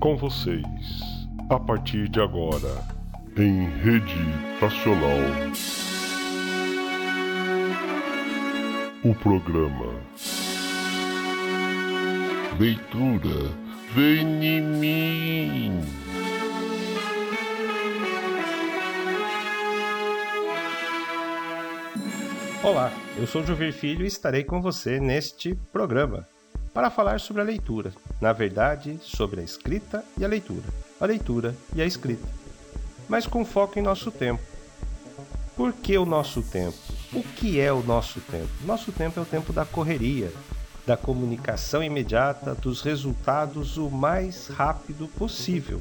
Com vocês, a partir de agora, em rede nacional, o programa Leitura Vem em mim. Olá, eu sou Juvir Filho e estarei com você neste programa para falar sobre a leitura. Na verdade, sobre a escrita e a leitura. A leitura e a escrita. Mas com foco em nosso tempo. Por que o nosso tempo? O que é o nosso tempo? Nosso tempo é o tempo da correria, da comunicação imediata, dos resultados o mais rápido possível.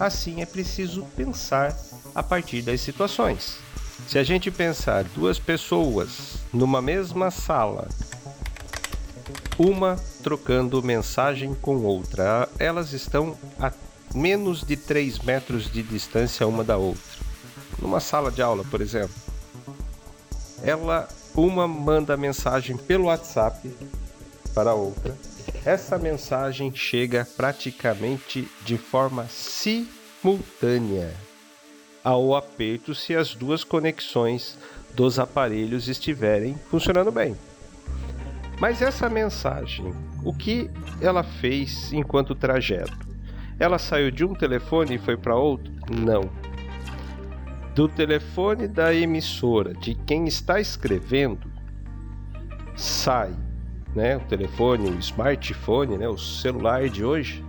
Assim é preciso pensar a partir das situações. Se a gente pensar duas pessoas numa mesma sala uma trocando mensagem com outra. Elas estão a menos de 3 metros de distância uma da outra. Numa sala de aula, por exemplo. Ela uma manda mensagem pelo WhatsApp para a outra. Essa mensagem chega praticamente de forma simultânea ao aperto se as duas conexões dos aparelhos estiverem funcionando bem. Mas essa mensagem, o que ela fez enquanto trajeto? Ela saiu de um telefone e foi para outro? Não. Do telefone da emissora, de quem está escrevendo, sai, né, o telefone, o smartphone, né, o celular de hoje,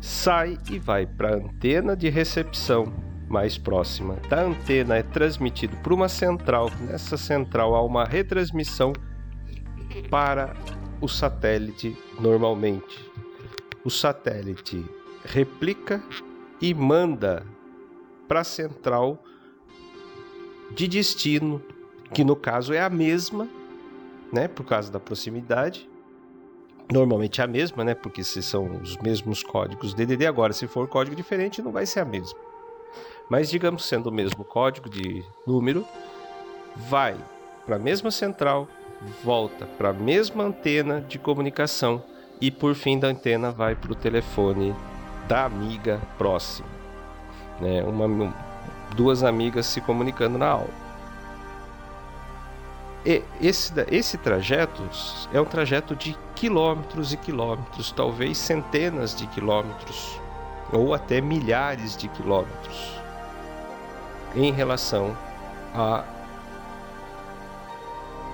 sai e vai para a antena de recepção mais próxima. Da antena é transmitido para uma central. Nessa central há uma retransmissão para o satélite normalmente. O satélite replica e manda para a central de destino, que no caso é a mesma, né, por causa da proximidade. Normalmente é a mesma, né, porque se são os mesmos códigos DDD agora, se for código diferente, não vai ser a mesma. Mas digamos sendo o mesmo código de número, vai para a mesma central volta para a mesma antena de comunicação e por fim da antena vai para o telefone da amiga próxima. Né? Uma, duas amigas se comunicando na aula. E esse, esse trajeto é um trajeto de quilômetros e quilômetros, talvez centenas de quilômetros, ou até milhares de quilômetros, em relação a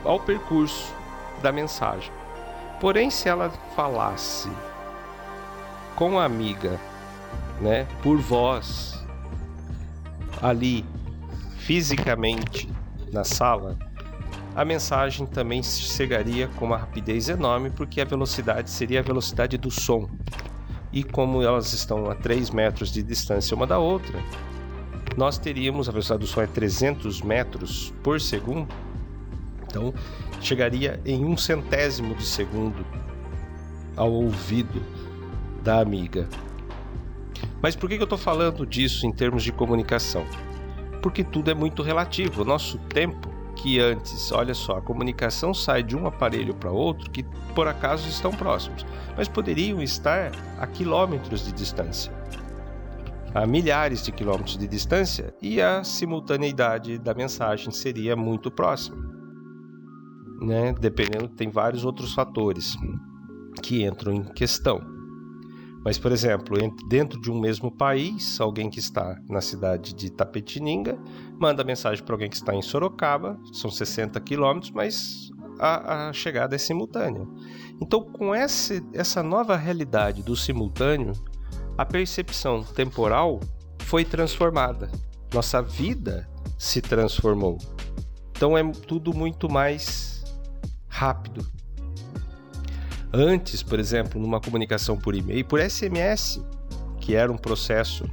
ao percurso da mensagem. Porém, se ela falasse com a amiga, né, por voz, ali fisicamente na sala, a mensagem também chegaria com uma rapidez enorme, porque a velocidade seria a velocidade do som. E como elas estão a 3 metros de distância uma da outra, nós teríamos a velocidade do som é 300 metros por segundo, então, chegaria em um centésimo de segundo ao ouvido da amiga. Mas por que eu estou falando disso em termos de comunicação? Porque tudo é muito relativo. O nosso tempo, que antes, olha só, a comunicação sai de um aparelho para outro que por acaso estão próximos, mas poderiam estar a quilômetros de distância, a milhares de quilômetros de distância, e a simultaneidade da mensagem seria muito próxima né? Dependendo, tem vários outros fatores que entram em questão. Mas, por exemplo, dentro de um mesmo país, alguém que está na cidade de Tapetininga manda mensagem para alguém que está em Sorocaba, são 60 quilômetros, mas a, a, chegada é simultânea. Então, com esse, essa nova realidade do simultâneo, a percepção temporal foi transformada. Nossa vida se transformou. Então, é tudo muito mais rápido. Antes, por exemplo, numa comunicação por e-mail, por SMS, que era um processo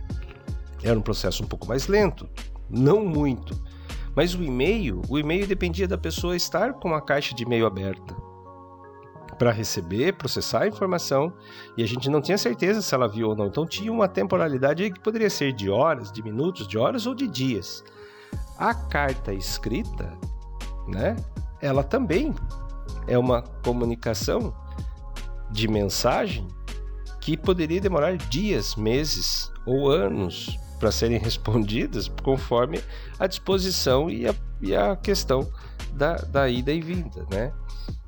era um processo um pouco mais lento, não muito. Mas o e-mail, o e-mail dependia da pessoa estar com a caixa de e-mail aberta para receber, processar a informação, e a gente não tinha certeza se ela viu ou não. Então tinha uma temporalidade que poderia ser de horas, de minutos, de horas ou de dias. A carta escrita, né? Ela também é uma comunicação de mensagem que poderia demorar dias, meses ou anos para serem respondidas conforme a disposição e a, e a questão da, da ida e vinda, né?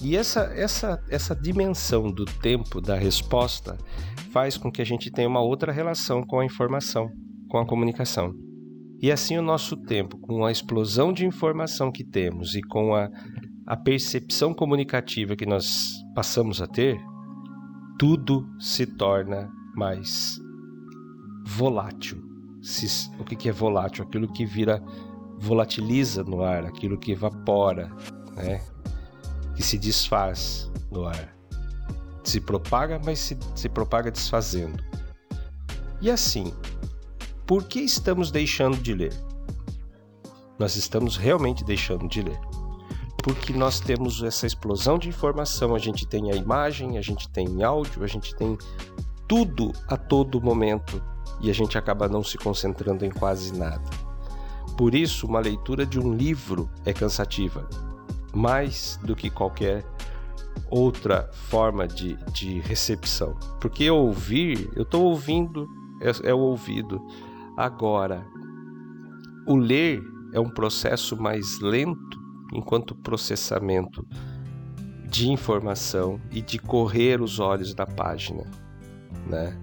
E essa, essa, essa dimensão do tempo da resposta faz com que a gente tenha uma outra relação com a informação, com a comunicação. E assim o nosso tempo, com a explosão de informação que temos e com a, a percepção comunicativa que nós passamos a ter, tudo se torna mais volátil. O que, que é volátil? Aquilo que vira volatiliza no ar, aquilo que evapora, né? que se desfaz no ar. Se propaga, mas se, se propaga desfazendo. E assim, por que estamos deixando de ler? Nós estamos realmente deixando de ler. Porque nós temos essa explosão de informação, a gente tem a imagem, a gente tem áudio, a gente tem tudo a todo momento e a gente acaba não se concentrando em quase nada. Por isso, uma leitura de um livro é cansativa, mais do que qualquer outra forma de, de recepção. Porque ouvir, eu estou ouvindo, é, é o ouvido. Agora, o ler é um processo mais lento enquanto processamento de informação e de correr os olhos da página, né?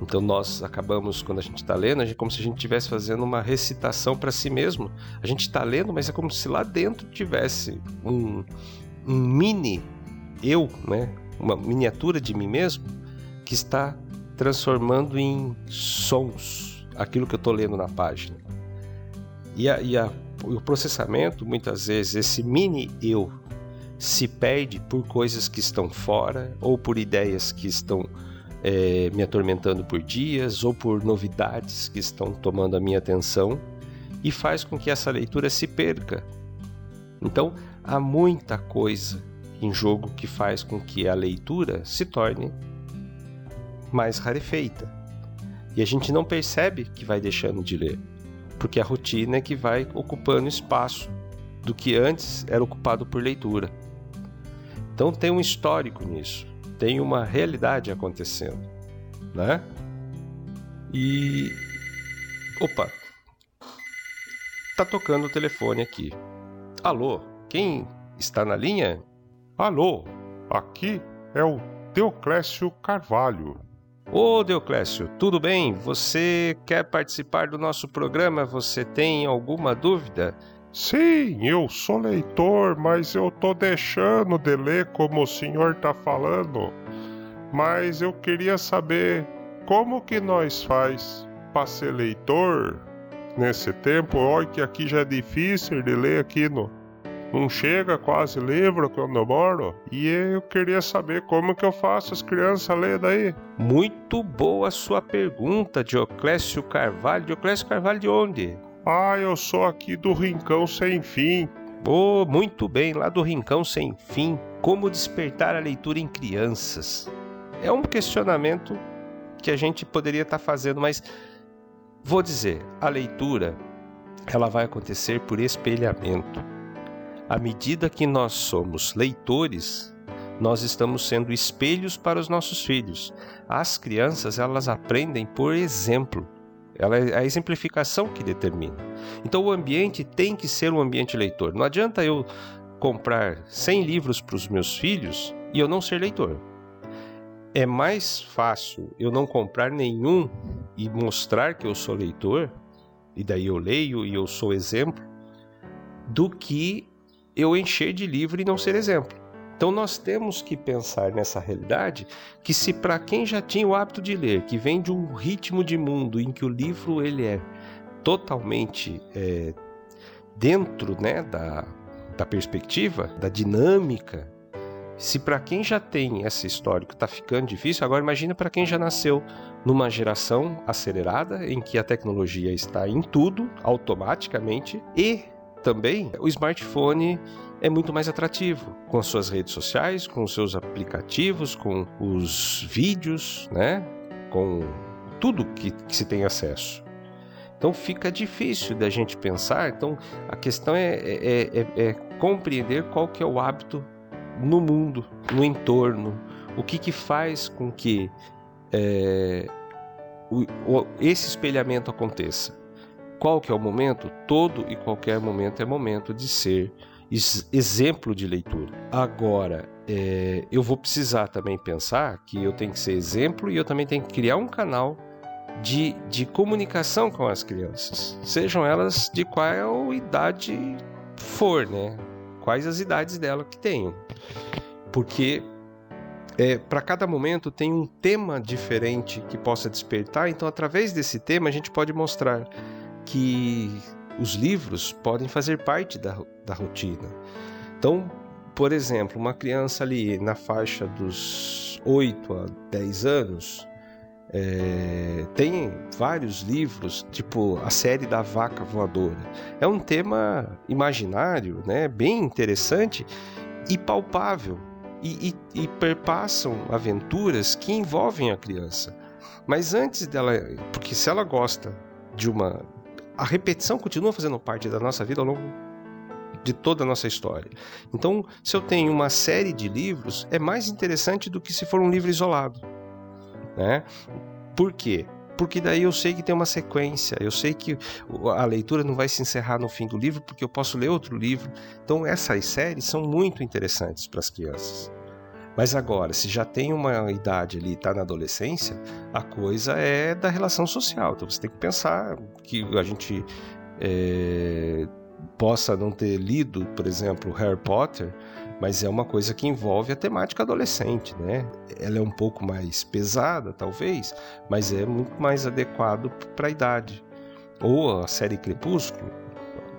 Então nós acabamos, quando a gente está lendo, é como se a gente estivesse fazendo uma recitação para si mesmo. A gente está lendo, mas é como se lá dentro tivesse um, um mini eu, né? uma miniatura de mim mesmo, que está transformando em sons aquilo que eu estou lendo na página. E, a, e a, o processamento, muitas vezes, esse mini eu se perde por coisas que estão fora ou por ideias que estão é, me atormentando por dias ou por novidades que estão tomando a minha atenção e faz com que essa leitura se perca. Então, há muita coisa em jogo que faz com que a leitura se torne mais rarefeita. E a gente não percebe que vai deixando de ler, porque a rotina é que vai ocupando espaço do que antes era ocupado por leitura. Então tem um histórico nisso tem uma realidade acontecendo, né? E opa, tá tocando o telefone aqui. Alô, quem está na linha? Alô, aqui é o Deoclésio Carvalho. Ô Deoclésio, tudo bem? Você quer participar do nosso programa? Você tem alguma dúvida? Sim, eu sou leitor, mas eu tô deixando de ler como o senhor tá falando. Mas eu queria saber como que nós faz para ser leitor nesse tempo. Olha que aqui já é difícil de ler aqui no não chega quase livro quando eu moro. E eu queria saber como que eu faço as crianças ler daí. Muito boa sua pergunta, Dioclésio Carvalho. Dioclésio Carvalho de onde? Ah, eu sou aqui do Rincão Sem Fim. Oh, muito bem, lá do Rincão Sem Fim. Como despertar a leitura em crianças? É um questionamento que a gente poderia estar fazendo, mas vou dizer, a leitura ela vai acontecer por espelhamento. À medida que nós somos leitores, nós estamos sendo espelhos para os nossos filhos. As crianças, elas aprendem por exemplo. Ela é a exemplificação que determina. Então o ambiente tem que ser um ambiente leitor. Não adianta eu comprar 100 livros para os meus filhos e eu não ser leitor. É mais fácil eu não comprar nenhum e mostrar que eu sou leitor, e daí eu leio e eu sou exemplo, do que eu encher de livro e não ser exemplo. Então nós temos que pensar nessa realidade que se para quem já tinha o hábito de ler, que vem de um ritmo de mundo em que o livro ele é totalmente é, dentro né, da, da perspectiva, da dinâmica, se para quem já tem esse histórico está ficando difícil, agora imagina para quem já nasceu numa geração acelerada em que a tecnologia está em tudo automaticamente e também o smartphone é muito mais atrativo com as suas redes sociais, com os seus aplicativos, com os vídeos, né? Com tudo que, que se tem acesso. Então fica difícil da gente pensar. Então a questão é, é, é, é compreender qual que é o hábito no mundo, no entorno, o que, que faz com que é, o, o, esse espelhamento aconteça. Qual que é o momento? Todo e qualquer momento é momento de ser exemplo de leitura. Agora, é, eu vou precisar também pensar que eu tenho que ser exemplo e eu também tenho que criar um canal de, de comunicação com as crianças, sejam elas de qual idade for, né? Quais as idades dela que tenham. Porque é, para cada momento tem um tema diferente que possa despertar, então através desse tema a gente pode mostrar que os livros podem fazer parte da, da rotina. Então, por exemplo, uma criança ali na faixa dos 8 a 10 anos, é, tem vários livros, tipo a série da vaca voadora. É um tema imaginário, né, bem interessante e palpável, e, e, e perpassam aventuras que envolvem a criança. Mas antes dela, porque se ela gosta de uma. A repetição continua fazendo parte da nossa vida ao longo de toda a nossa história. Então, se eu tenho uma série de livros, é mais interessante do que se for um livro isolado. Né? Por quê? Porque daí eu sei que tem uma sequência, eu sei que a leitura não vai se encerrar no fim do livro, porque eu posso ler outro livro. Então, essas séries são muito interessantes para as crianças. Mas agora, se já tem uma idade ali, está na adolescência, a coisa é da relação social. Então você tem que pensar que a gente é, possa não ter lido, por exemplo, Harry Potter, mas é uma coisa que envolve a temática adolescente, né? Ela é um pouco mais pesada, talvez, mas é muito mais adequado para a idade. Ou a série Crepúsculo,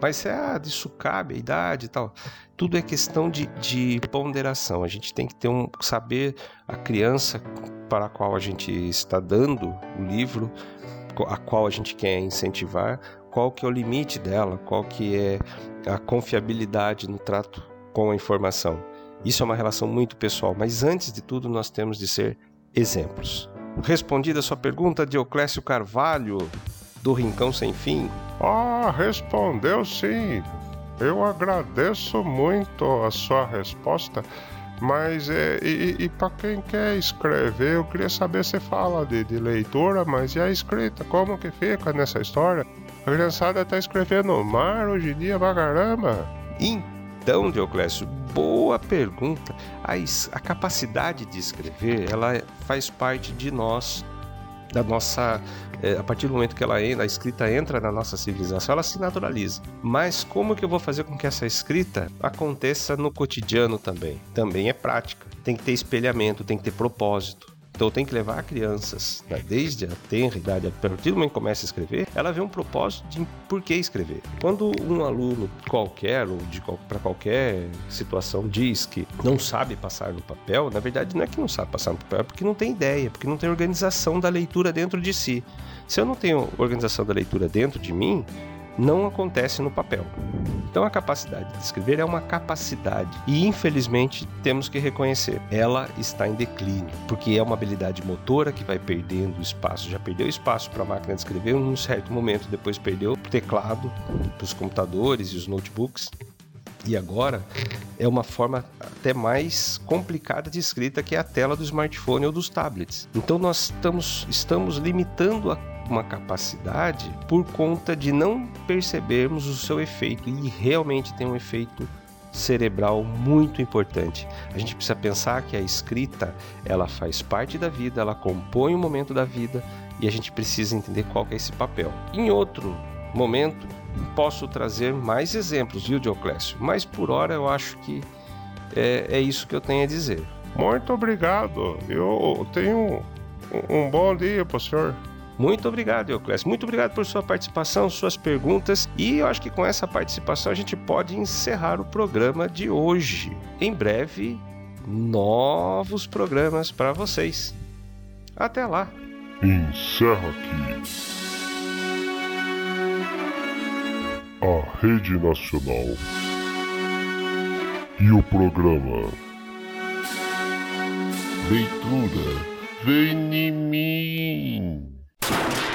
mas é, ah, isso cabe, a idade e tal. Tudo é questão de, de ponderação. A gente tem que ter um saber a criança para a qual a gente está dando o livro, a qual a gente quer incentivar, qual que é o limite dela, qual que é a confiabilidade no trato com a informação. Isso é uma relação muito pessoal, mas antes de tudo nós temos de ser exemplos. Respondida a sua pergunta, Dioclésio Carvalho, do Rincão Sem Fim. Ah, respondeu sim. Eu agradeço muito a sua resposta. Mas é, e, e para quem quer escrever, eu queria saber se fala de, de leitura, mas e a escrita? Como que fica nessa história? A criançada tá escrevendo no mar hoje em dia pra caramba. Então, Dioclésio, boa pergunta. A, a capacidade de escrever, ela faz parte de nós, da nossa. É, a partir do momento que ela a escrita entra na nossa civilização, ela se naturaliza. Mas como que eu vou fazer com que essa escrita aconteça no cotidiano também? Também é prática. Tem que ter espelhamento, tem que ter propósito. Então tem que levar crianças, né, desde a tenra idade, a partir do momento que começa a escrever, ela vê um propósito de por que escrever. Quando um aluno qualquer ou para qualquer situação diz que não sabe passar no papel, na verdade não é que não sabe passar no papel, é porque não tem ideia, porque não tem organização da leitura dentro de si. Se eu não tenho organização da leitura dentro de mim, não acontece no papel. Então a capacidade de escrever é uma capacidade e infelizmente temos que reconhecer, ela está em declínio, porque é uma habilidade motora que vai perdendo espaço. Já perdeu espaço para a máquina de escrever em um certo momento, depois perdeu o teclado para os computadores e os notebooks. E agora é uma forma até mais complicada de escrita que é a tela do smartphone ou dos tablets. Então nós estamos, estamos limitando a uma capacidade por conta de não percebermos o seu efeito e realmente tem um efeito cerebral muito importante. A gente precisa pensar que a escrita, ela faz parte da vida, ela compõe o momento da vida e a gente precisa entender qual é esse papel. Em outro momento, posso trazer mais exemplos, viu, Dioclésio? Mas por hora eu acho que é, é isso que eu tenho a dizer. Muito obrigado. Eu tenho um, bom dia para o senhor. Muito obrigado, Euclésio. Muito obrigado por sua participação, suas perguntas. E eu acho que com essa participação a gente pode encerrar o programa de hoje. Em breve, novos programas para vocês. Até lá. Encerra aqui. A Rede Nacional e o programa Leitura Vem em mim. You